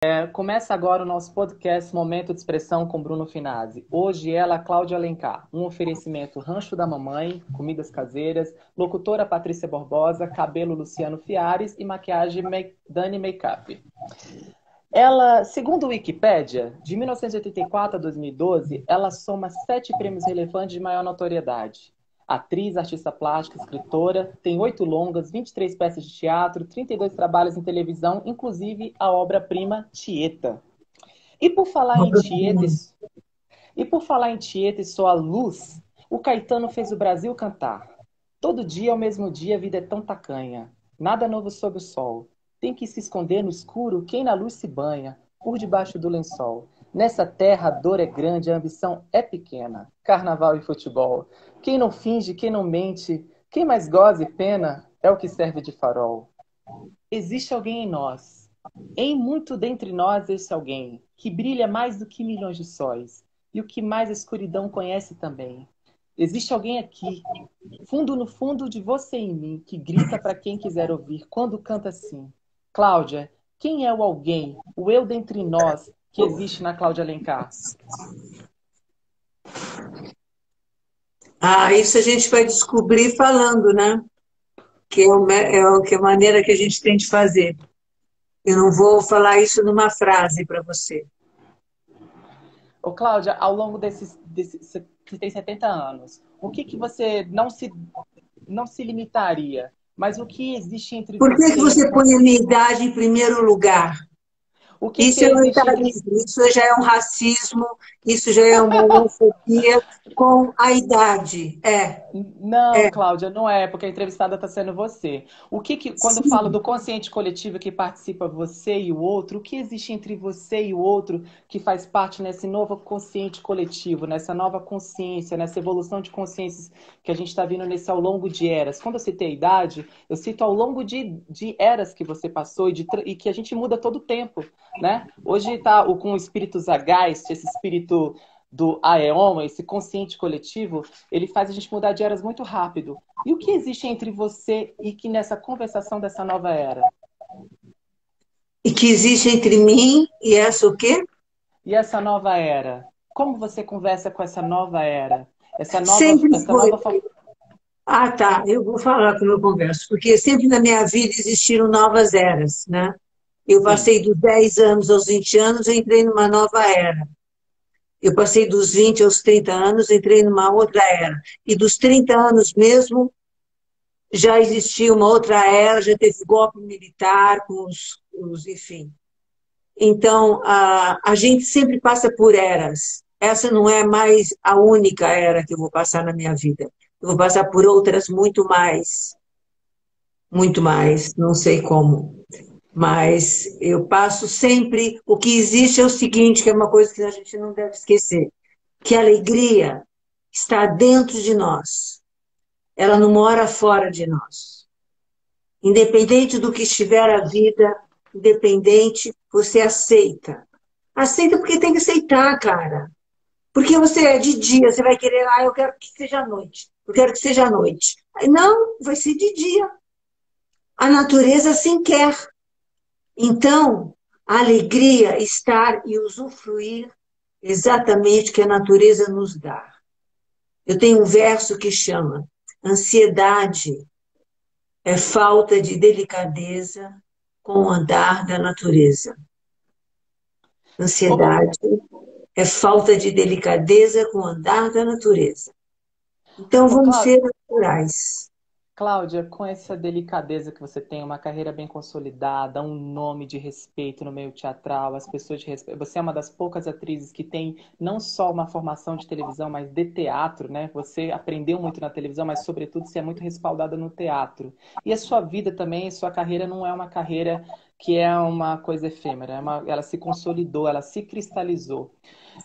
É, começa agora o nosso podcast Momento de Expressão com Bruno Finazzi. Hoje ela, Cláudia Alencar. Um oferecimento Rancho da Mamãe, comidas caseiras, locutora Patrícia Borbosa, cabelo Luciano Fiares e maquiagem Dani Makeup. Ela, segundo o Wikipedia, de 1984 a 2012, ela soma sete prêmios relevantes de maior notoriedade atriz, artista plástica, escritora, tem oito longas, 23 peças de teatro, 32 trabalhos em televisão, inclusive a obra-prima Tieta. E por falar em Tieta, e por falar em Tieta e sua luz, o Caetano fez o Brasil cantar. Todo dia é o mesmo dia, a vida é tão tacanha. Nada novo sob o sol. Tem que se esconder no escuro quem na luz se banha, por debaixo do lençol. Nessa terra a dor é grande, a ambição é pequena. Carnaval e futebol. Quem não finge, quem não mente, quem mais goza e pena é o que serve de farol. Existe alguém em nós, em muito dentre nós esse alguém, que brilha mais do que milhões de sóis, e o que mais a escuridão conhece também. Existe alguém aqui, fundo no fundo de você e mim, que grita para quem quiser ouvir quando canta assim. Cláudia, quem é o alguém, o eu dentre nós, que existe na Cláudia Alencar? Ah, isso a gente vai descobrir falando, né? Que é, o, é, o, que é a maneira que a gente tem de fazer. Eu não vou falar isso numa frase para você. Ô, Cláudia, ao longo desses. Você tem 70 anos. O que, que você não se, não se limitaria? Mas o que existe entre Por que você. Por que você põe a minha idade em primeiro lugar? O que isso que é etarismo, isso já é um racismo, isso já é uma homofobia com a idade. É. Não, é. Cláudia, não é, porque a entrevistada está sendo você. O que, que quando Sim. falo do consciente coletivo que participa você e o outro, o que existe entre você e o outro que faz parte nesse novo consciente coletivo, nessa nova consciência, nessa evolução de consciências que a gente está vindo nesse ao longo de eras? Quando eu citei a idade, eu cito ao longo de, de eras que você passou e, de, e que a gente muda todo o tempo né? Hoje está com o espírito Zagast, esse espírito do Aeon, esse consciente coletivo, ele faz a gente mudar de eras muito rápido. E o que existe entre você e que nessa conversação dessa nova era? E que existe entre mim e essa o quê? E essa nova era? Como você conversa com essa nova era? Essa nova, sempre essa foi. nova... Ah, tá. Eu vou falar como eu converso, porque sempre na minha vida existiram novas eras, né? Eu passei dos 10 anos aos 20 anos, eu entrei numa nova era. Eu passei dos 20 aos 30 anos, entrei numa outra era. E dos 30 anos mesmo, já existia uma outra era, já teve golpe militar, com os, os enfim. Então, a, a gente sempre passa por eras. Essa não é mais a única era que eu vou passar na minha vida. Eu vou passar por outras muito mais. Muito mais, não sei como. Mas eu passo sempre. O que existe é o seguinte, que é uma coisa que a gente não deve esquecer: que a alegria está dentro de nós. Ela não mora fora de nós. Independente do que estiver a vida, independente, você aceita. Aceita porque tem que aceitar, cara. Porque você é de dia, você vai querer, ah, eu quero que seja noite. Eu quero que seja noite. Não, vai ser de dia. A natureza assim quer. Então, a alegria, estar e usufruir exatamente o que a natureza nos dá. Eu tenho um verso que chama: ansiedade é falta de delicadeza com o andar da natureza. Ansiedade é falta de delicadeza com o andar da natureza. Então vamos ser naturais. Cláudia, com essa delicadeza que você tem, uma carreira bem consolidada, um nome de respeito no meio teatral, as pessoas de respeito. Você é uma das poucas atrizes que tem não só uma formação de televisão, mas de teatro, né? Você aprendeu muito na televisão, mas sobretudo você é muito respaldada no teatro. E a sua vida também, a sua carreira não é uma carreira que é uma coisa efêmera, é uma... ela se consolidou, ela se cristalizou.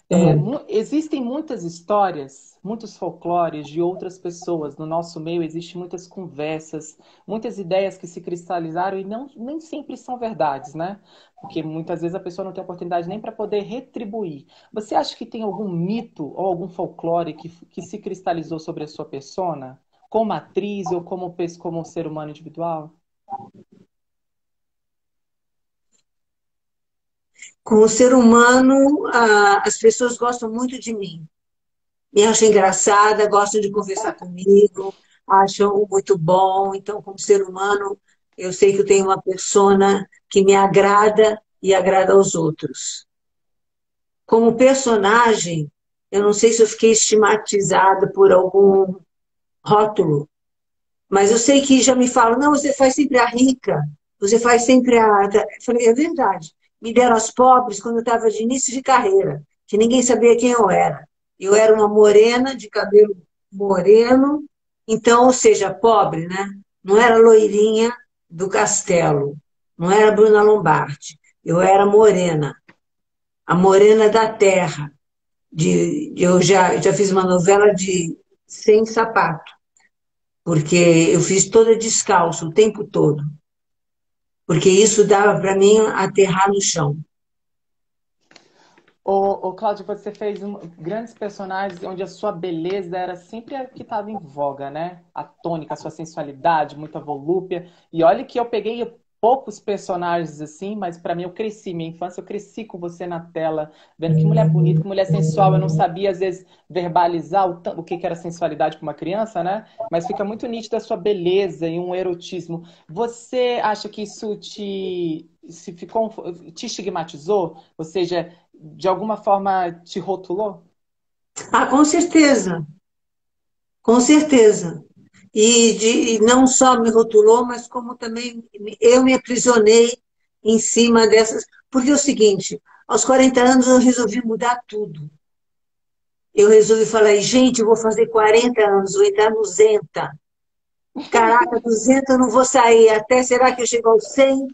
É, existem muitas histórias, muitos folclores de outras pessoas. No nosso meio existem muitas conversas, muitas ideias que se cristalizaram e não, nem sempre são verdades, né? Porque muitas vezes a pessoa não tem oportunidade nem para poder retribuir. Você acha que tem algum mito ou algum folclore que, que se cristalizou sobre a sua persona? Como atriz ou como, como ser humano individual? Como ser humano, as pessoas gostam muito de mim. Me acham engraçada, gostam de conversar comigo, acham muito bom. Então, como ser humano, eu sei que eu tenho uma persona que me agrada e agrada aos outros. Como personagem, eu não sei se eu fiquei estigmatizada por algum rótulo, mas eu sei que já me falam, não, você faz sempre a rica, você faz sempre a. Eu falei, é verdade. Me deram as pobres quando eu estava de início de carreira, que ninguém sabia quem eu era. Eu era uma morena, de cabelo moreno, então, ou seja, pobre, né? Não era loirinha, do Castelo. Não era Bruna Lombardi. Eu era morena. A morena da terra. De, eu já, já fiz uma novela de sem sapato. Porque eu fiz toda descalço o tempo todo. Porque isso dava para mim aterrar no chão. Ô, Cláudio, você fez um, grandes personagens onde a sua beleza era sempre a que estava em voga, né? A tônica, a sua sensualidade, muita volúpia. E olha que eu peguei poucos personagens assim, mas para mim eu cresci, minha infância eu cresci com você na tela, vendo que mulher bonita, que mulher sensual. Eu não sabia às vezes verbalizar o, o que, que era sensualidade para uma criança, né? Mas fica muito nítida a sua beleza e um erotismo. Você acha que isso te se ficou te estigmatizou? Ou seja, de alguma forma te rotulou? Ah, com certeza. Com certeza. E, de, e não só me rotulou, mas como também eu me aprisionei em cima dessas. Porque é o seguinte, aos 40 anos eu resolvi mudar tudo. Eu resolvi falar, gente, eu vou fazer 40 anos, vou entrar no Zenta. Caraca, do Zenta eu não vou sair até, será que eu chego aos 100?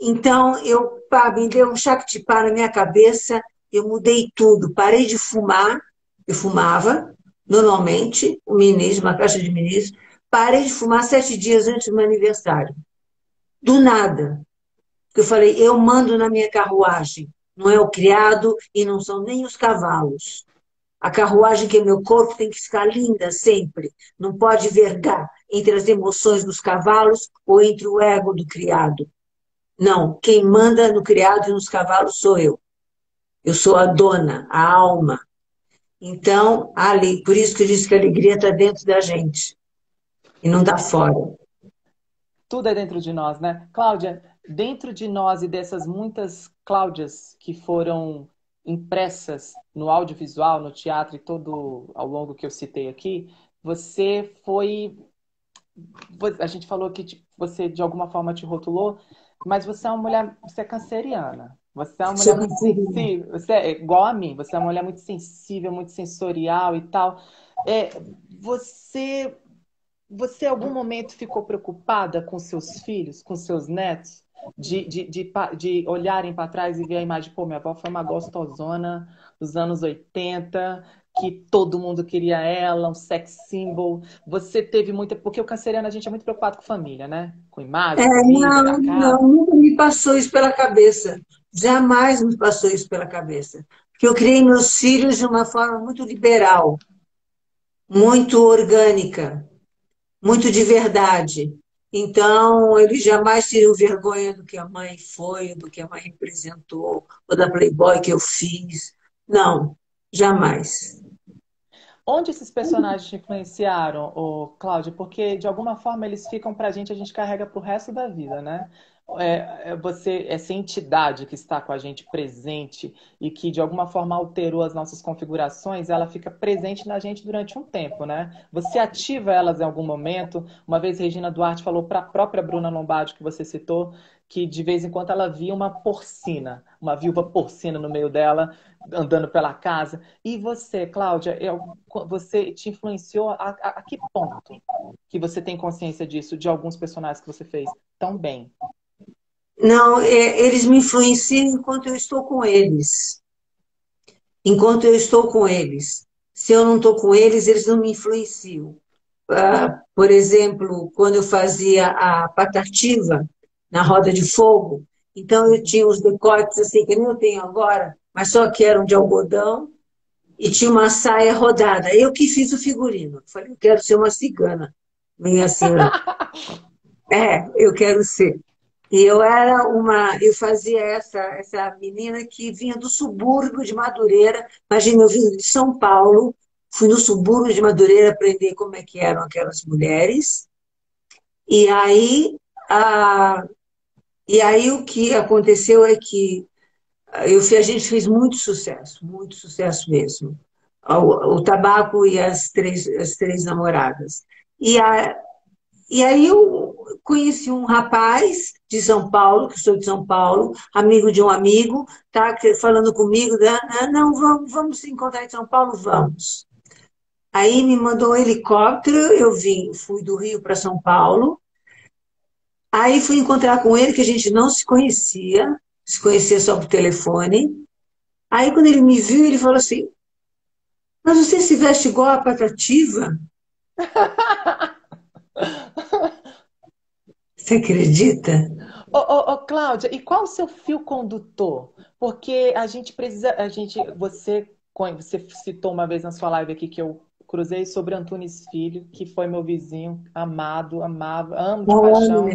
Então, eu pá, me deu um chactipá na minha cabeça, eu mudei tudo. Parei de fumar, eu fumava, normalmente, o ministro, uma caixa de ministro. Parei de fumar sete dias antes do meu aniversário. Do nada. Porque eu falei, eu mando na minha carruagem. Não é o criado e não são nem os cavalos. A carruagem que é meu corpo tem que ficar linda sempre. Não pode vergar entre as emoções dos cavalos ou entre o ego do criado. Não, quem manda no criado e nos cavalos sou eu. Eu sou a dona, a alma. Então, ali, por isso que eu disse que a alegria está dentro da gente e não está fora. Tudo é dentro de nós, né? Cláudia, dentro de nós e dessas muitas Cláudias que foram impressas no audiovisual, no teatro e todo ao longo que eu citei aqui, você foi. A gente falou que você de alguma forma te rotulou, mas você é uma mulher, você é canceriana. Você é uma mulher muito sensível. Você é igual a mim. Você é uma mulher muito sensível, muito sensorial e tal. É, você, você, em algum momento, ficou preocupada com seus filhos, com seus netos? De, de, de, de olharem para trás e ver a imagem, pô, minha avó foi uma gostosona dos anos 80, que todo mundo queria ela, um sex symbol. Você teve muita. Porque o canceriano a gente é muito preocupado com família, né? Com imagem. É, não, não, nunca me passou isso pela cabeça. Jamais me passou isso pela cabeça. Porque eu criei meus filhos de uma forma muito liberal, muito orgânica, muito de verdade. Então, eles jamais teriam vergonha do que a mãe foi, do que a mãe representou, ou da Playboy que eu fiz. Não, jamais. Onde esses personagens te influenciaram, o Cláudio? Porque de alguma forma eles ficam pra gente, a gente carrega pro resto da vida, né? É, é, você, essa entidade que está com a gente presente e que de alguma forma alterou as nossas configurações, ela fica presente na gente durante um tempo, né? Você ativa elas em algum momento. Uma vez Regina Duarte falou para a própria Bruna Lombardi, que você citou, que de vez em quando ela via uma porcina, uma viúva porcina no meio dela, andando pela casa. E você, Cláudia, eu, você te influenciou a, a, a, que ponto que você tem consciência disso, de alguns personagens que você fez tão bem? Não, é, eles me influenciam enquanto eu estou com eles. Enquanto eu estou com eles. Se eu não estou com eles, eles não me influenciam. Ah, por exemplo, quando eu fazia a patativa, na roda de fogo. Então eu tinha os decotes assim, que nem eu tenho agora, mas só que eram de algodão e tinha uma saia rodada. Eu que fiz o figurino. Falei, eu quero ser uma cigana. Minha senhora. é, eu quero ser. E eu era uma, eu fazia essa, essa menina que vinha do subúrbio de Madureira. Imagina, eu vim de São Paulo, fui no subúrbio de Madureira aprender como é que eram aquelas mulheres. E aí, a, e aí o que aconteceu é que eu, a gente fez muito sucesso, muito sucesso mesmo. O, o tabaco e as três, as três namoradas. E, a, e aí eu conheci um rapaz de São Paulo, que sou de São Paulo, amigo de um amigo, tá falando comigo, né? não, vamos, vamos se encontrar em São Paulo, vamos. Aí me mandou um helicóptero, eu vim, fui do Rio para São Paulo. Aí fui encontrar com ele, que a gente não se conhecia, se conhecia só por telefone. Aí quando ele me viu, ele falou assim, mas você se veste igual a Patativa? Você acredita? Ô, ô, ô, Cláudia, e qual o seu fio condutor? Porque a gente precisa, a gente, você, você citou uma vez na sua live aqui que eu cruzei sobre Antunes Filho, que foi meu vizinho, amado, amava, amo de paixão.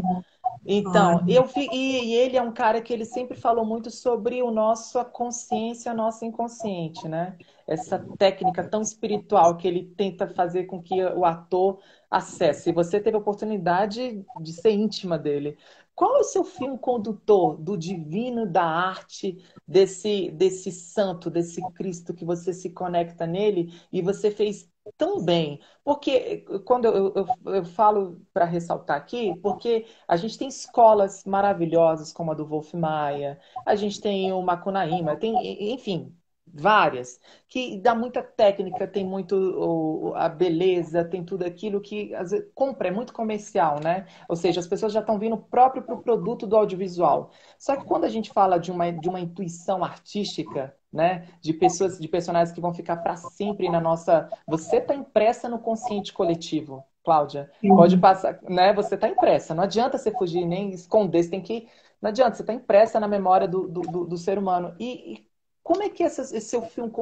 Então, eu vi, e, e, ele é um cara que ele sempre falou muito sobre o nosso consciência, a nossa inconsciente, né? Essa técnica tão espiritual que ele tenta fazer com que o ator acesse. E você teve a oportunidade de ser íntima dele. Qual é o seu fio condutor do divino, da arte, desse, desse santo, desse Cristo que você se conecta nele e você fez tão bem? Porque quando eu, eu, eu falo para ressaltar aqui, porque a gente tem escolas maravilhosas como a do Wolf Maia, a gente tem o Macunaíma, tem, enfim, várias, que dá muita técnica, tem muito a beleza, tem tudo aquilo que às vezes, compra, é muito comercial, né? Ou seja, as pessoas já estão vindo próprio para o produto do audiovisual. Só que quando a gente fala de uma, de uma intuição artística, né? De pessoas, de personagens que vão ficar para sempre na nossa. Você está impressa no consciente coletivo, Cláudia. Pode passar, né? Você está impressa. Não adianta você fugir nem esconder. Você tem que. Não adianta. Você está impressa na memória do, do, do ser humano. E, e como é que é esse seu filme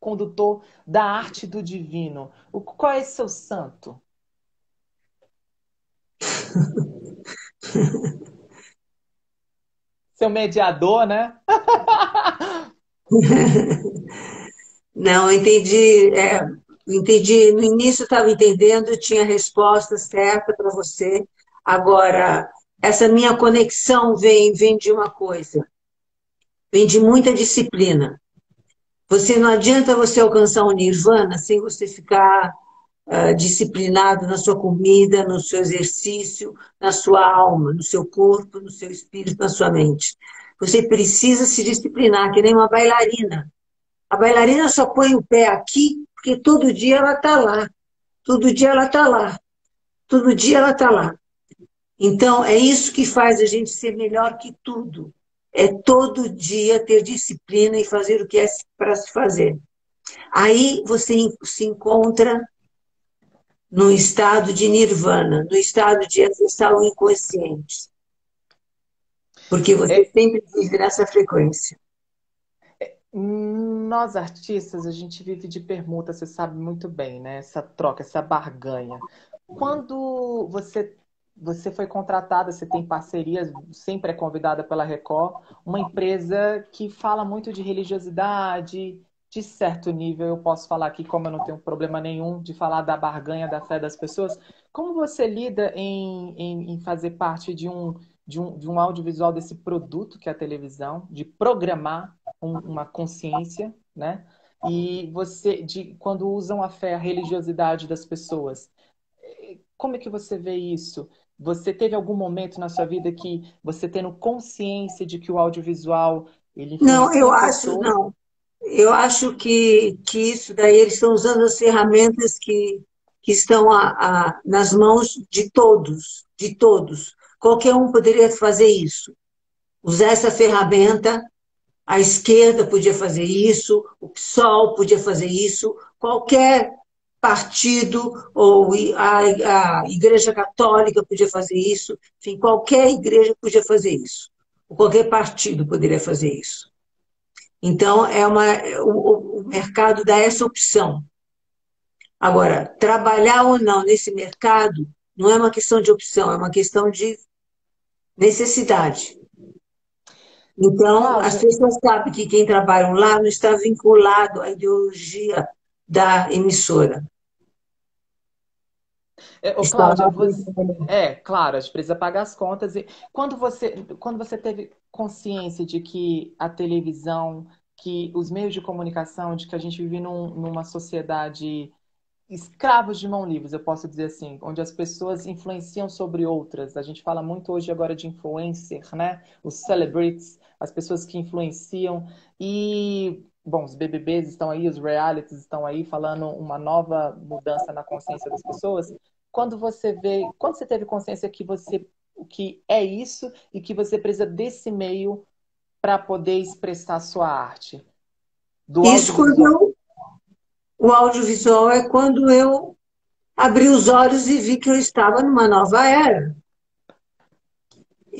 condutor da arte do divino? O, qual é seu santo? seu mediador, né? Não, entendi. É, entendi. No início estava entendendo, tinha a resposta certa para você. Agora, essa minha conexão vem, vem de uma coisa vem de muita disciplina. Você não adianta você alcançar o nirvana sem você ficar uh, disciplinado na sua comida, no seu exercício, na sua alma, no seu corpo, no seu espírito, na sua mente. Você precisa se disciplinar, que nem uma bailarina. A bailarina só põe o pé aqui porque todo dia ela está lá. Todo dia ela está lá. Todo dia ela está lá. Então, é isso que faz a gente ser melhor que tudo é todo dia ter disciplina e fazer o que é para se fazer. Aí você se encontra no estado de nirvana, no estado de acessar o inconsciente. Porque você é... sempre vive nessa frequência. Nós artistas, a gente vive de permuta, você sabe muito bem, né? Essa troca, essa barganha. Quando você você foi contratada, você tem parcerias, sempre é convidada pela Record, uma empresa que fala muito de religiosidade, de certo nível, eu posso falar aqui, como eu não tenho problema nenhum de falar da barganha da fé das pessoas. Como você lida em, em, em fazer parte de um, de, um, de um audiovisual desse produto que é a televisão, de programar um, uma consciência, né? E você, de quando usam a fé, a religiosidade das pessoas, como é que você vê isso? Você teve algum momento na sua vida que você tendo consciência de que o audiovisual ele Não, eu acho não. Eu acho que, que isso daí eles estão usando as ferramentas que, que estão a, a, nas mãos de todos, de todos. Qualquer um poderia fazer isso. Usar essa ferramenta, a esquerda podia fazer isso, o PSOL podia fazer isso, qualquer partido ou a, a Igreja Católica podia fazer isso, enfim, qualquer igreja podia fazer isso, ou qualquer partido poderia fazer isso. Então, é uma, o, o mercado dá essa opção. Agora, trabalhar ou não nesse mercado não é uma questão de opção, é uma questão de necessidade. Então, as pessoas sabem que quem trabalha lá não está vinculado à ideologia da emissora. É, Cláudia, você... é, claro, a gente precisa pagar as contas. E quando você, quando você teve consciência de que a televisão, que os meios de comunicação, de que a gente vive num, numa sociedade escravos de mão livre, eu posso dizer assim, onde as pessoas influenciam sobre outras. A gente fala muito hoje agora de influencer, né? Os celebrities, as pessoas que influenciam. E, bom, os BBBs estão aí, os realities estão aí falando uma nova mudança na consciência das pessoas. Quando você vê, quando você teve consciência que você que é isso e que você precisa desse meio para poder expressar sua arte? Do isso quando eu o audiovisual é quando eu abri os olhos e vi que eu estava numa nova era.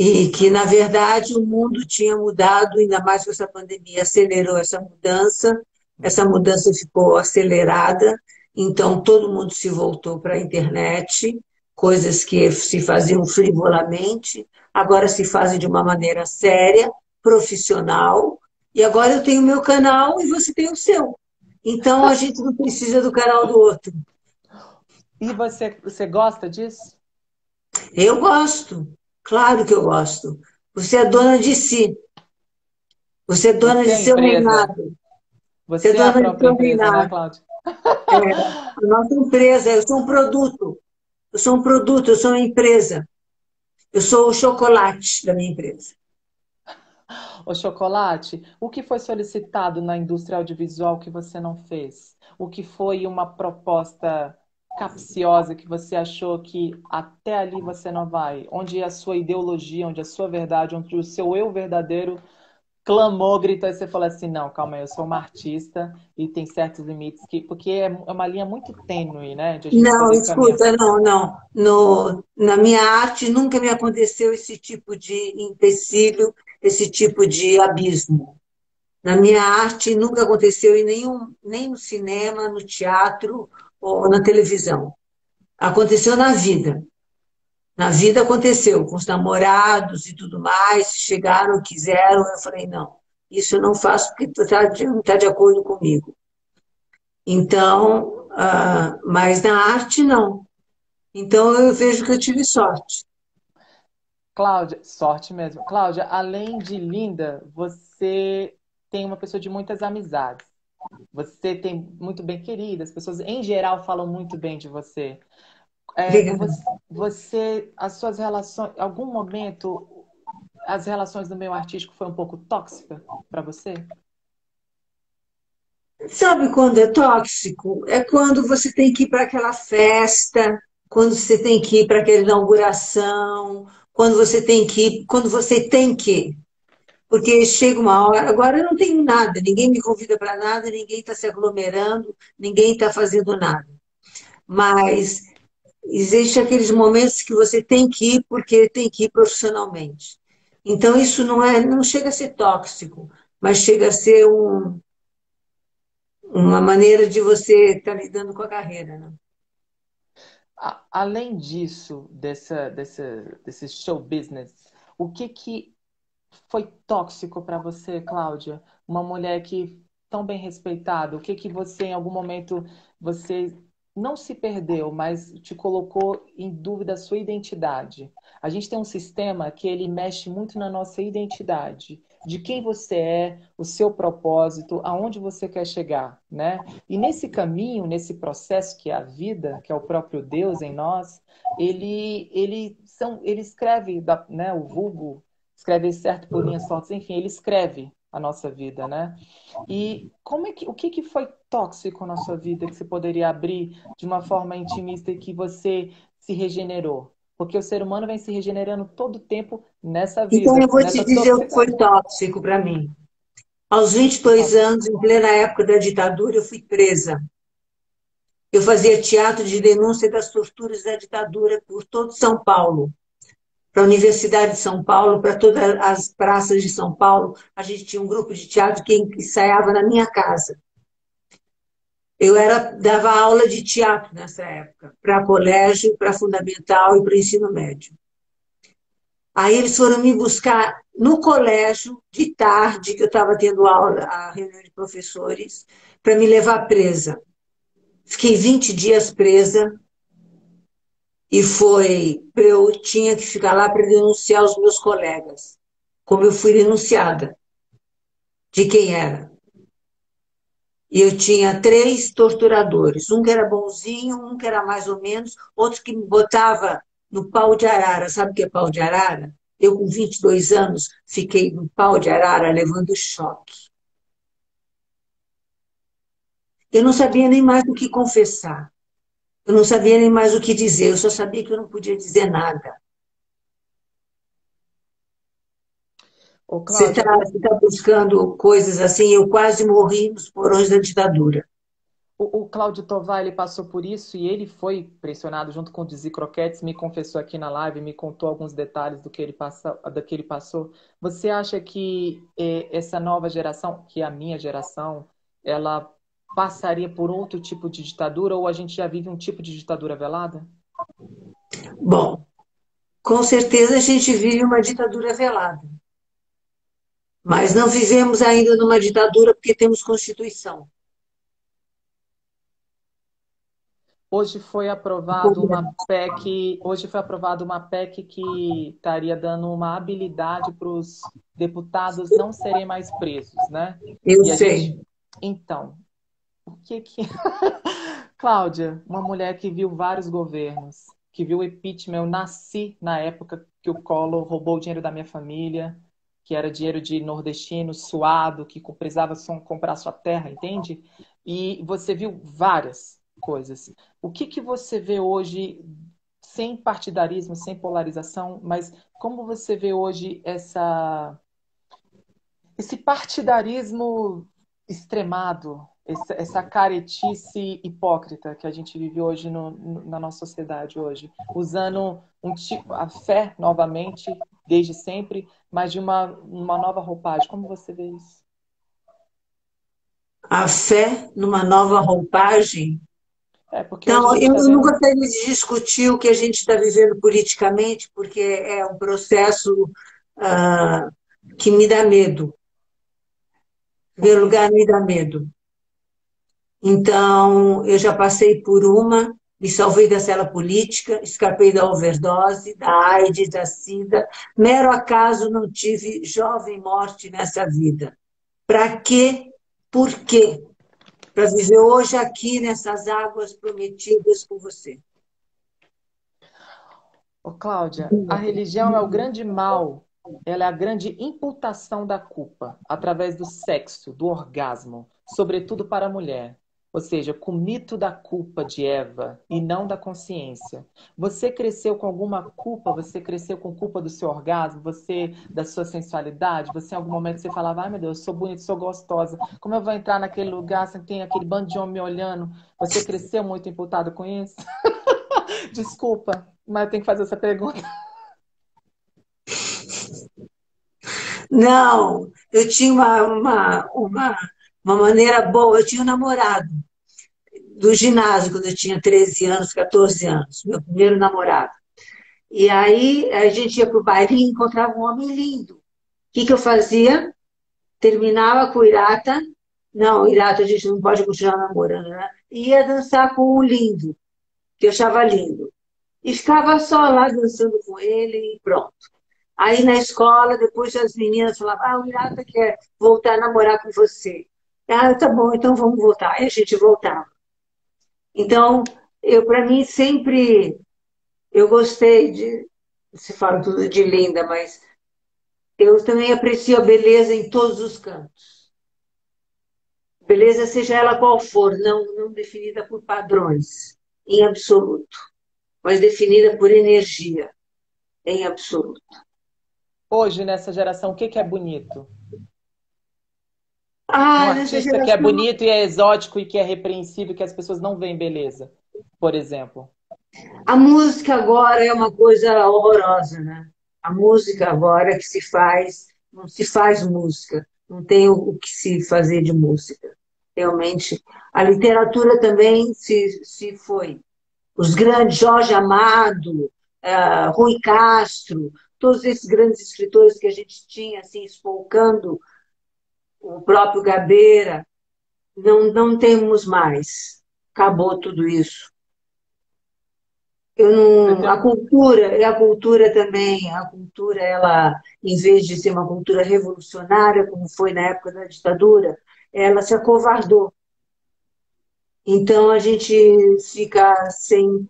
E que, na verdade, o mundo tinha mudado, ainda mais com essa pandemia, acelerou essa mudança, essa mudança ficou acelerada, então todo mundo se voltou para a internet, coisas que se faziam frivolamente, agora se fazem de uma maneira séria, profissional, e agora eu tenho o meu canal e você tem o seu. Então a gente não precisa do canal do outro. E você, você gosta disso? Eu gosto, claro que eu gosto. Você é dona de si. Você é dona de é seu reinado. Você, você é, é dona de seu empresa, né, reinado. Né, Cláudia? É, a nossa empresa, eu sou um produto. Eu sou um produto, eu sou uma empresa. Eu sou o chocolate da minha empresa o chocolate, o que foi solicitado na indústria audiovisual que você não fez? O que foi uma proposta capciosa que você achou que até ali você não vai? Onde a sua ideologia, onde a sua verdade, onde o seu eu verdadeiro clamou, gritou e você falou assim, não, calma aí, eu sou uma artista e tem certos limites que porque é, é uma linha muito tênue, né? não, escuta, não, não. No, na minha arte nunca me aconteceu esse tipo de empecilho esse tipo de abismo. Na minha arte nunca aconteceu em nenhum, nem no cinema, no teatro ou na televisão. Aconteceu na vida. Na vida aconteceu, com os namorados e tudo mais, chegaram, quiseram, eu falei, não, isso eu não faço porque está não está de acordo comigo. Então, uh, mas na arte não. Então eu vejo que eu tive sorte. Cláudia, sorte mesmo. Cláudia, além de linda, você tem uma pessoa de muitas amizades. Você tem muito bem querida, as pessoas em geral falam muito bem de você. É, você, você, as suas relações, algum momento, as relações no meio artístico foi um pouco tóxica para você? Sabe quando é tóxico? É quando você tem que ir para aquela festa, quando você tem que ir para aquela inauguração, quando você tem que, quando você tem que. Porque chega uma hora, agora eu não tenho nada, ninguém me convida para nada, ninguém está se aglomerando, ninguém está fazendo nada. Mas existe aqueles momentos que você tem que ir porque tem que ir profissionalmente. Então isso não é, não chega a ser tóxico, mas chega a ser um, uma maneira de você estar tá lidando com a carreira, né? além disso, dessa, dessa, desse show business, o que, que foi tóxico para você, Cláudia? Uma mulher que tão bem respeitada, o que que você em algum momento você não se perdeu, mas te colocou em dúvida a sua identidade. A gente tem um sistema que ele mexe muito na nossa identidade de quem você é, o seu propósito, aonde você quer chegar, né? E nesse caminho, nesse processo que é a vida, que é o próprio Deus em nós, ele ele são ele escreve, né, o vulgo escreve certo por linhas fortes, enfim, ele escreve a nossa vida, né? E como é que o que que foi tóxico na sua vida que você poderia abrir de uma forma intimista e que você se regenerou? Porque o ser humano vem se regenerando todo o tempo nessa vida. Então, eu vou te dizer o que foi tóxico para mim. Aos 22 anos, em plena época da ditadura, eu fui presa. Eu fazia teatro de denúncia das torturas da ditadura por todo São Paulo. Para a Universidade de São Paulo, para todas as praças de São Paulo, a gente tinha um grupo de teatro que ensaiava na minha casa. Eu era, dava aula de teatro nessa época, para colégio, para fundamental e para ensino médio. Aí eles foram me buscar no colégio, de tarde, que eu estava tendo aula, a reunião de professores, para me levar presa. Fiquei 20 dias presa e foi, eu tinha que ficar lá para denunciar os meus colegas, como eu fui denunciada, de quem era. E eu tinha três torturadores, um que era bonzinho, um que era mais ou menos, outro que me botava no pau de arara. Sabe o que é pau de arara? Eu, com 22 anos, fiquei no pau de arara levando choque. Eu não sabia nem mais o que confessar. Eu não sabia nem mais o que dizer. Eu só sabia que eu não podia dizer nada. Você está tá buscando coisas assim. Eu quase morri nos porões da ditadura. O, o Cláudio Tovar, ele passou por isso e ele foi pressionado junto com o Dizzy Croquetes, me confessou aqui na live, me contou alguns detalhes do que ele, passa, do que ele passou. Você acha que eh, essa nova geração, que é a minha geração, ela passaria por outro tipo de ditadura ou a gente já vive um tipo de ditadura velada? Bom, com certeza a gente vive uma ditadura velada. Mas não vivemos ainda numa ditadura porque temos Constituição. Hoje foi aprovado uma PEC, hoje foi aprovado uma PEC que estaria dando uma habilidade para os deputados não serem mais presos, né? Eu e sei. Gente... Então, o que que Cláudia, uma mulher que viu vários governos, que viu o impeachment, eu nasci na época que o Collor roubou o dinheiro da minha família, que era dinheiro de nordestino suado, que precisava comprar sua terra, entende? E você viu várias coisas. O que, que você vê hoje, sem partidarismo, sem polarização, mas como você vê hoje essa, esse partidarismo extremado, essa, caretice hipócrita que a gente vive hoje no, na nossa sociedade hoje, usando um tipo, a fé novamente, desde sempre, mas de uma, uma nova roupagem. Como você vê isso? A fé numa nova roupagem é, então, eu tá não gostaria de discutir o que a gente está vivendo politicamente, porque é um processo uh, que me dá medo. Ver lugar me dá medo. Então, eu já passei por uma, me salvei da cela política, escapei da overdose, da AIDS, da SIDA. Mero acaso não tive jovem morte nessa vida. Para quê? Por quê? para viver hoje aqui nessas águas prometidas por você. Ô, Cláudia, a religião é o grande mal, ela é a grande imputação da culpa através do sexo, do orgasmo, sobretudo para a mulher ou seja, com o mito da culpa de Eva e não da consciência. Você cresceu com alguma culpa? Você cresceu com culpa do seu orgasmo? Você da sua sensualidade? Você em algum momento você falava, ai meu Deus, eu sou bonita, sou gostosa. Como eu vou entrar naquele lugar sem tem aquele bando de homem me olhando? Você cresceu muito imputado com isso? Desculpa, mas eu tenho que fazer essa pergunta. Não, eu tinha uma, uma, uma uma maneira boa. Eu tinha um namorado do ginásio, quando eu tinha 13 anos, 14 anos, meu primeiro namorado. E aí a gente ia para o baile e encontrava um homem lindo. O que, que eu fazia? Terminava com o Irata. Não, Irata a gente não pode continuar namorando, né? Ia dançar com o lindo, que eu achava lindo. E ficava só lá dançando com ele e pronto. Aí na escola, depois as meninas falavam, ah, o Irata quer voltar a namorar com você. Ah, tá bom, então vamos voltar. E a gente voltava. Então, eu para mim sempre eu gostei de se fala tudo de linda, mas eu também aprecio a beleza em todos os cantos. Beleza, seja ela qual for, não, não definida por padrões, em absoluto, mas definida por energia, em absoluto. Hoje, nessa geração, o que é bonito? Ah, um artista geração... que é bonito e é exótico e que é repreensível, que as pessoas não veem beleza, por exemplo. A música agora é uma coisa horrorosa, né? A música agora que se faz, não se faz música, não tem o que se fazer de música. Realmente, a literatura também se, se foi. Os grandes, Jorge Amado, uh, Rui Castro, todos esses grandes escritores que a gente tinha, assim, espolcando, o próprio Gabeira, não, não temos mais. Acabou tudo isso. Eu não, a cultura, e a cultura também, a cultura, ela, em vez de ser uma cultura revolucionária, como foi na época da ditadura, ela se acovardou. Então a gente fica sem.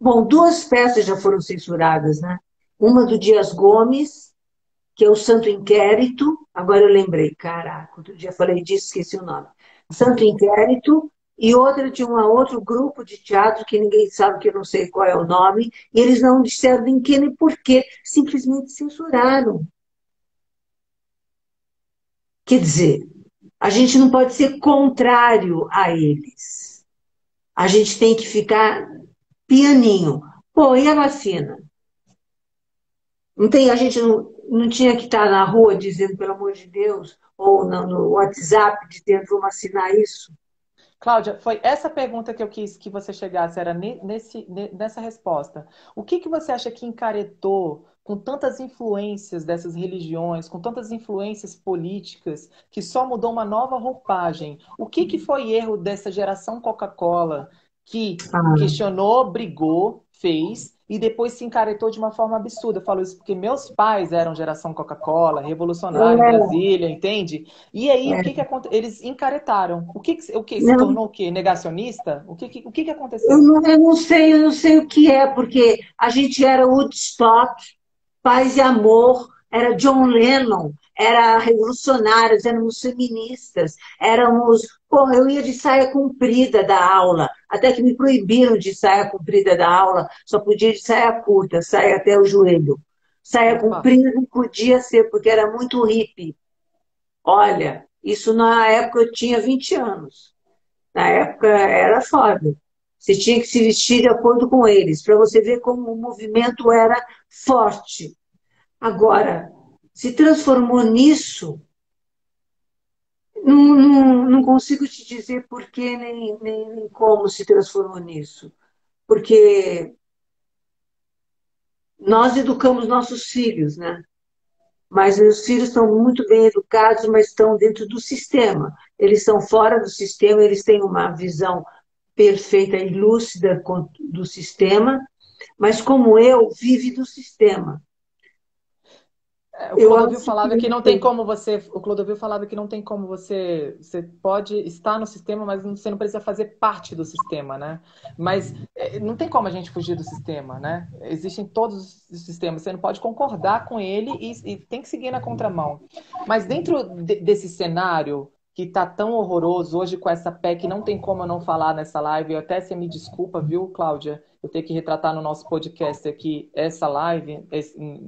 Bom, duas peças já foram censuradas, né? Uma do Dias Gomes, que é o Santo Inquérito. Agora eu lembrei, caraca, outro dia falei disso, esqueci o nome. Santo Inquérito, e outra de um outro grupo de teatro que ninguém sabe que eu não sei qual é o nome, e eles não disseram nem que nem porquê, simplesmente censuraram. Quer dizer, a gente não pode ser contrário a eles. A gente tem que ficar pianinho. Pô, e a vacina? Não tem, a gente não, não tinha que estar na rua dizendo, pelo amor de Deus, ou no, no WhatsApp dizendo, vamos assinar isso. Cláudia, foi essa pergunta que eu quis que você chegasse, era nesse, nessa resposta. O que, que você acha que encaretou com tantas influências dessas religiões, com tantas influências políticas, que só mudou uma nova roupagem? O que, que foi erro dessa geração Coca-Cola que ah. questionou, brigou, fez e depois se encaretou de uma forma absurda. Eu falo isso porque meus pais eram geração Coca-Cola, revolucionário é. em Brasília, entende? E aí, é. o que que aconteceu? Eles encaretaram. O que, o que se não. tornou o quê? Negacionista? O que, que, o que, que aconteceu? Eu não, eu não sei, eu não sei o que é, porque a gente era Woodstock, paz e amor, era John Lennon, era revolucionários, éramos feministas, éramos. Porra, eu ia de saia comprida da aula, até que me proibiram de saia comprida da aula, só podia de saia curta, saia até o joelho. Saia comprida não podia ser, porque era muito hippie. Olha, isso na época eu tinha 20 anos. Na época era foda. Você tinha que se vestir de acordo com eles, para você ver como o movimento era forte. Agora, se transformou nisso, não, não, não consigo te dizer por que nem, nem, nem como se transformou nisso. Porque nós educamos nossos filhos, né? Mas os filhos estão muito bem educados, mas estão dentro do sistema. Eles estão fora do sistema, eles têm uma visão perfeita e lúcida do sistema, mas como eu, vive do sistema. É, o Clodovil falava que não tem como você. O Clodovil falava que não tem como você. Você pode estar no sistema, mas você não precisa fazer parte do sistema, né? Mas é, não tem como a gente fugir do sistema, né? Existem todos os sistemas. Você não pode concordar com ele e, e tem que seguir na contramão. Mas dentro de, desse cenário que tá tão horroroso hoje com essa PEC, não tem como eu não falar nessa live. Eu até você me desculpa, viu, Cláudia? eu ter que retratar no nosso podcast aqui essa live,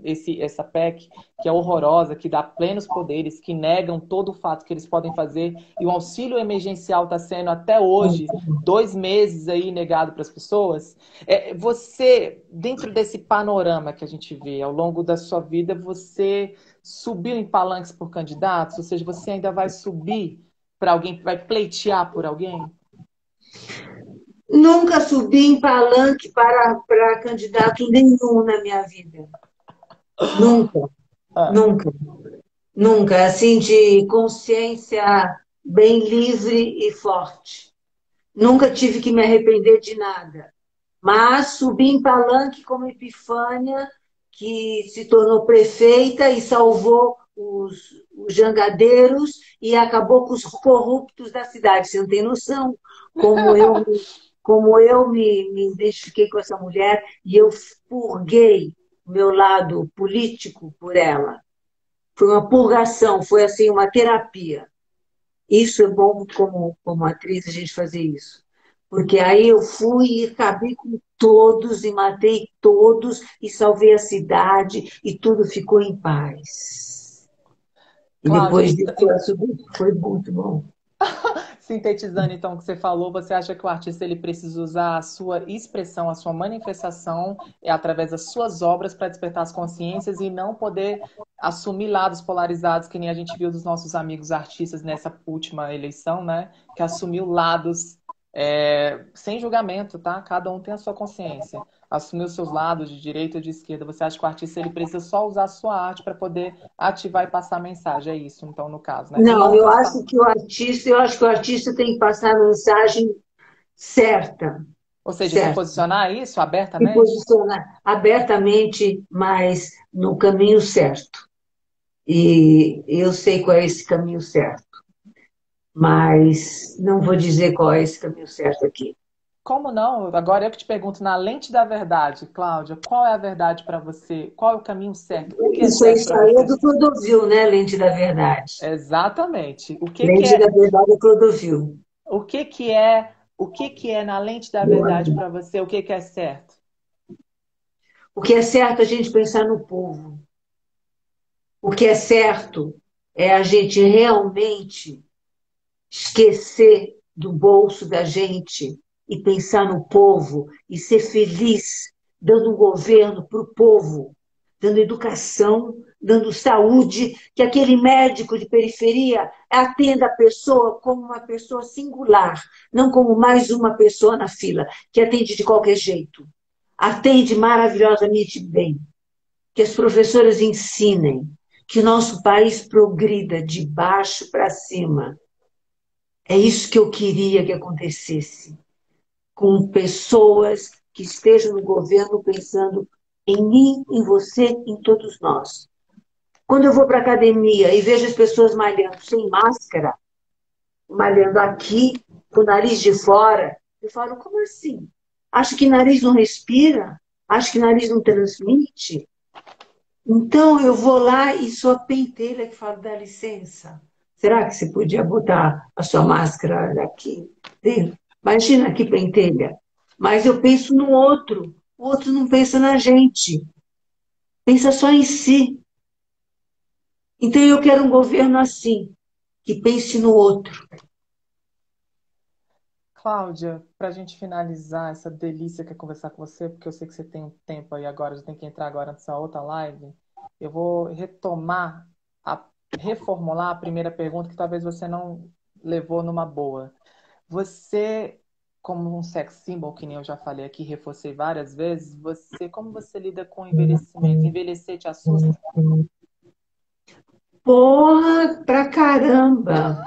esse, essa PEC, que é horrorosa, que dá plenos poderes, que negam todo o fato que eles podem fazer, e o auxílio emergencial está sendo até hoje dois meses aí negado para as pessoas. É, você, dentro desse panorama que a gente vê ao longo da sua vida, você subiu em palanques por candidatos? Ou seja, você ainda vai subir para alguém, vai pleitear por alguém? Nunca subi em palanque para, para candidato nenhum na minha vida. Nunca. Ah. Nunca. Nunca. Assim, de consciência bem livre e forte. Nunca tive que me arrepender de nada. Mas subi em palanque como Epifânia, que se tornou prefeita e salvou os, os jangadeiros e acabou com os corruptos da cidade. Você não tem noção como eu como eu me, me identifiquei com essa mulher e eu purguei o meu lado político por ela. Foi uma purgação, foi assim uma terapia. Isso é bom como, como atriz a gente fazer isso. Porque aí eu fui e acabei com todos e matei todos e salvei a cidade e tudo ficou em paz. E depois disso foi muito bom. Sintetizando então o que você falou, você acha que o artista ele precisa usar a sua expressão, a sua manifestação é através das suas obras para despertar as consciências e não poder assumir lados polarizados que nem a gente viu dos nossos amigos artistas nessa última eleição, né? Que assumiu lados é, sem julgamento, tá? Cada um tem a sua consciência. assumir os seus lados de direita ou de esquerda. Você acha que o artista ele precisa só usar a sua arte para poder ativar e passar a mensagem? É isso, então, no caso, né? Não, eu acho que o artista, eu acho que o artista tem que passar a mensagem certa. Ou seja, certo. se posicionar isso abertamente? Se posicionar abertamente, mas no caminho certo. E eu sei qual é esse caminho certo. Mas não vou dizer qual é esse caminho certo aqui. Como não? Agora eu que te pergunto, na lente da verdade, Cláudia, qual é a verdade para você? Qual é o caminho certo? O é Isso aí é do Clodovil, né? Lente da verdade. Exatamente. O que lente que é... da verdade é Clodovil. O que, que é o que, que é na lente da verdade para você? O que, que é certo? O que é certo é a gente pensar no povo. O que é certo é a gente realmente esquecer do bolso da gente e pensar no povo e ser feliz dando um governo para o povo, dando educação, dando saúde, que aquele médico de periferia atenda a pessoa como uma pessoa singular, não como mais uma pessoa na fila, que atende de qualquer jeito. Atende maravilhosamente bem. Que as professoras ensinem, que nosso país progrida de baixo para cima. É isso que eu queria que acontecesse com pessoas que estejam no governo pensando em mim, em você, em todos nós. Quando eu vou para a academia e vejo as pessoas malhando sem máscara, malhando aqui, com o nariz de fora, eu falo, como assim? Acho que nariz não respira? Acho que nariz não transmite? Então eu vou lá e sou a pentelha que falo, dá licença. Será que você podia botar a sua máscara aqui dentro? Imagina que pentelha. Mas eu penso no outro. O outro não pensa na gente. Pensa só em si. Então eu quero um governo assim, que pense no outro. Cláudia, para a gente finalizar essa delícia que é conversar com você, porque eu sei que você tem um tempo aí agora, já tem que entrar agora nessa outra live, eu vou retomar, a, reformular a primeira pergunta que talvez você não levou numa boa. Você, como um sex symbol, que nem eu já falei aqui, reforcei várias vezes, você, como você lida com envelhecimento? Envelhecer te assusta? Porra, pra caramba!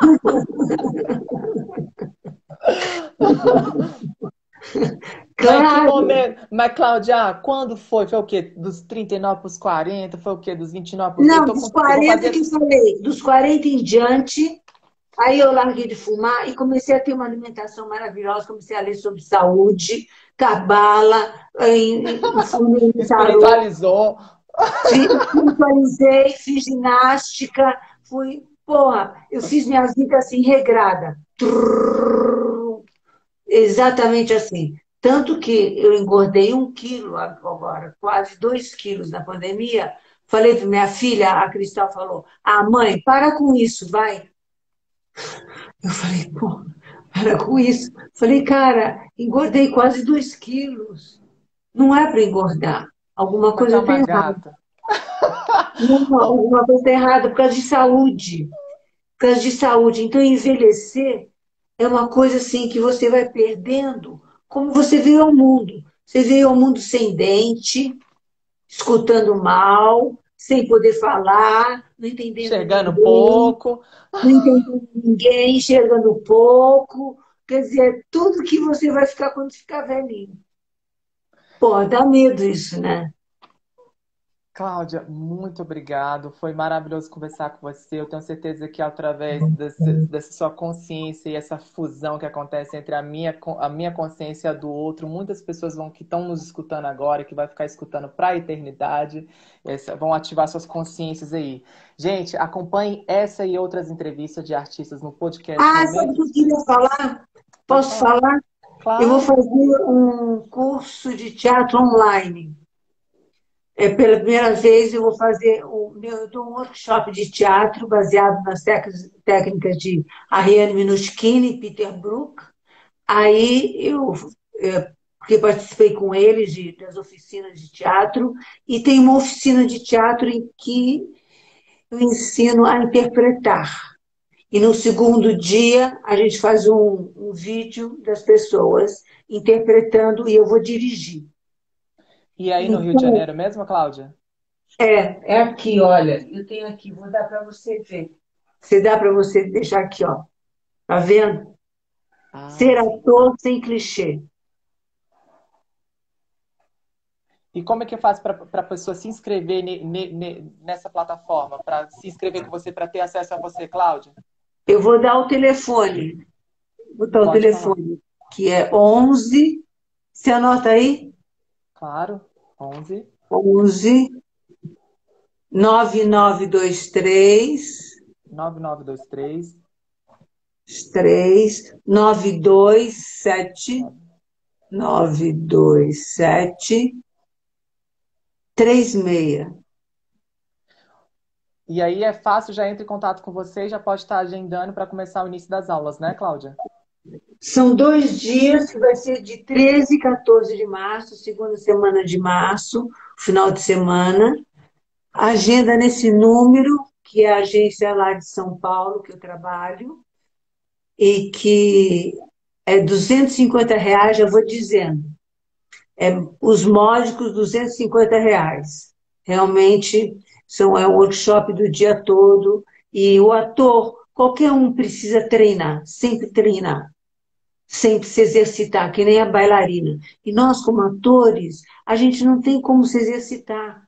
Claro. Mas, mas, Cláudia, quando foi? Foi o quê? Dos 39 para os 40? Foi o quê? Dos 29 para os Não, dos 40 fazer... que eu falei. Dos 40 em diante, Aí eu larguei de fumar e comecei a ter uma alimentação maravilhosa, comecei a ler sobre saúde, cabala, espiritualizou. Espiritualizei, fiz ginástica, fui, porra, eu fiz minha vida assim, regrada. Exatamente assim. Tanto que eu engordei um quilo agora, quase dois quilos na pandemia. Falei para minha filha, a Cristal falou: Ah, mãe, para com isso, vai. Eu falei, pô, para com isso. Falei, cara, engordei quase dois quilos. Não é para engordar. Alguma coisa está errada. Não, alguma coisa está errada por causa de saúde. Por causa de saúde. Então, envelhecer é uma coisa assim que você vai perdendo como você veio ao mundo. Você veio ao mundo sem dente, escutando mal, sem poder falar, não entendendo enxergando ninguém, pouco, não entendendo ninguém, enxergando pouco. Quer dizer, tudo que você vai ficar quando ficar velhinho. Pô, dá medo isso, né? Cláudia, muito obrigado. Foi maravilhoso conversar com você. Eu tenho certeza que através desse, dessa sua consciência e essa fusão que acontece entre a minha, a minha consciência e a do outro, muitas pessoas vão que estão nos escutando agora, que vai ficar escutando para a eternidade, essa, vão ativar suas consciências aí. Gente, acompanhe essa e outras entrevistas de artistas no podcast. Ah, sabe o que eu queria falar? Posso falar? Claro. Eu vou fazer um curso de teatro online. É, pela primeira vez eu vou fazer o meu, eu dou um workshop de teatro baseado nas técnicas de Ariane Minuschini e Peter Brook. Aí eu, é, porque participei com eles de, das oficinas de teatro, e tem uma oficina de teatro em que eu ensino a interpretar. E no segundo dia a gente faz um, um vídeo das pessoas interpretando e eu vou dirigir. E aí no então, Rio de então, Janeiro mesmo, Cláudia? É, é aqui, olha. Eu tenho aqui, vou dar para você ver. Você dá para você deixar aqui, ó. Tá vendo? Ah. Ser ator sem clichê. E como é que eu faço para a pessoa se inscrever ne, ne, ne, nessa plataforma? Para se inscrever com você, para ter acesso a você, Cláudia? Eu vou dar o telefone. Vou dar Pode o telefone, falar. que é 11. Você anota aí? Claro, 11. 11 9923 9923 3 927 927 36. E aí é fácil, já entra em contato com você e já pode estar agendando para começar o início das aulas, né, Cláudia? São dois dias, que vai ser de 13 e 14 de março, segunda semana de março, final de semana. Agenda nesse número, que é a agência lá de São Paulo, que eu trabalho, e que é 250 reais, já vou dizendo. É, os módicos, 250 reais. Realmente são, é um workshop do dia todo. E o ator, qualquer um precisa treinar, sempre treinar sempre se exercitar, que nem a bailarina. E nós, como atores, a gente não tem como se exercitar,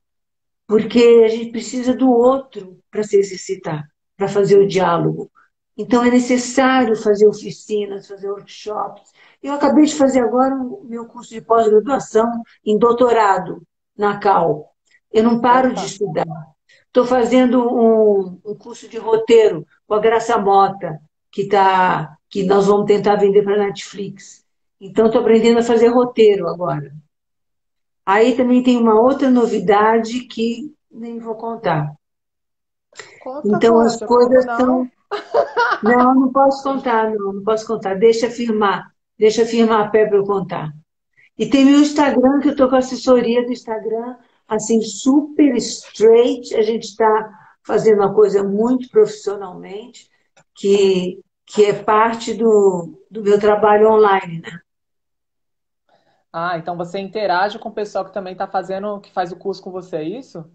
porque a gente precisa do outro para se exercitar, para fazer o diálogo. Então é necessário fazer oficinas, fazer workshops. Eu acabei de fazer agora o meu curso de pós-graduação em doutorado na Cal. Eu não paro de estudar. Estou fazendo um, um curso de roteiro com a Graça Mota, que está que nós vamos tentar vender para Netflix. Então, estou aprendendo a fazer roteiro agora. Aí também tem uma outra novidade que nem vou contar. Conta, então, as coisas estão. Não, não posso contar, não, não posso contar. Deixa firmar, deixa firmar a pé para eu contar. E tem meu Instagram, que eu estou com a assessoria do Instagram, assim, super straight. A gente está fazendo uma coisa muito profissionalmente, que que é parte do, do meu trabalho online, né? Ah, então você interage com o pessoal que também está fazendo, que faz o curso com você, é isso?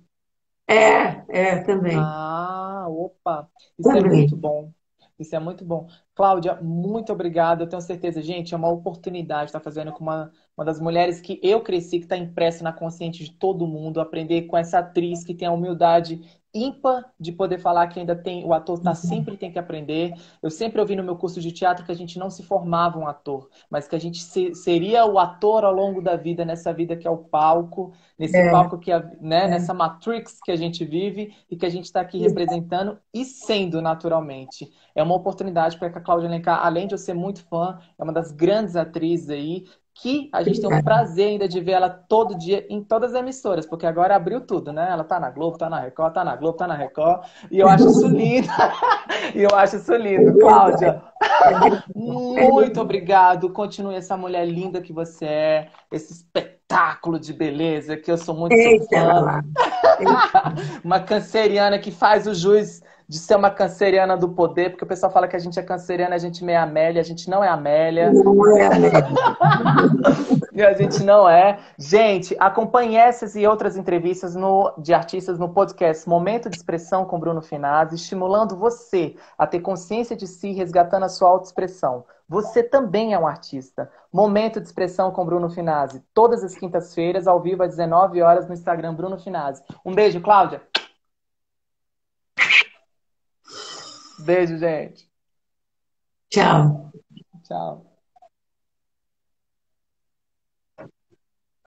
É, é, também. Ah, opa, isso é também. é muito bom. Isso é muito bom. Cláudia, muito obrigada. Eu tenho certeza, gente, é uma oportunidade estar fazendo com uma, uma das mulheres que eu cresci, que está impressa na consciente de todo mundo, aprender com essa atriz que tem a humildade ímpar de poder falar que ainda tem o ator tá, sempre tem que aprender. Eu sempre ouvi no meu curso de teatro que a gente não se formava um ator, mas que a gente se, seria o ator ao longo da vida, nessa vida que é o palco, nesse é. palco que é, né, é. nessa matrix que a gente vive e que a gente está aqui representando e sendo naturalmente. É uma oportunidade para que a Cláudia Alencar, além de eu ser muito fã, é uma das grandes atrizes aí, que a gente tem o prazer ainda de ver ela todo dia em todas as emissoras, porque agora abriu tudo, né? Ela tá na Globo, tá na Record, tá na Globo, tá na Record, e eu acho isso lindo. e eu acho isso lindo. Cláudia, muito obrigado. Continue essa mulher linda que você é, esse espetáculo de beleza que eu sou muito fã. Uma canceriana que faz o juiz de ser uma canceriana do poder, porque o pessoal fala que a gente é canceriana, a gente é meio Amélia, a gente não é Amélia. Não é Amélia. e a gente não é. Gente, acompanhe essas e outras entrevistas no, de artistas no podcast Momento de Expressão com Bruno Finazzi, estimulando você a ter consciência de si, resgatando a sua autoexpressão. Você também é um artista. Momento de Expressão com Bruno Finazzi, todas as quintas-feiras, ao vivo às 19 horas no Instagram Bruno Finazzi. Um beijo, Cláudia. Beijo, gente. Tchau. Tchau.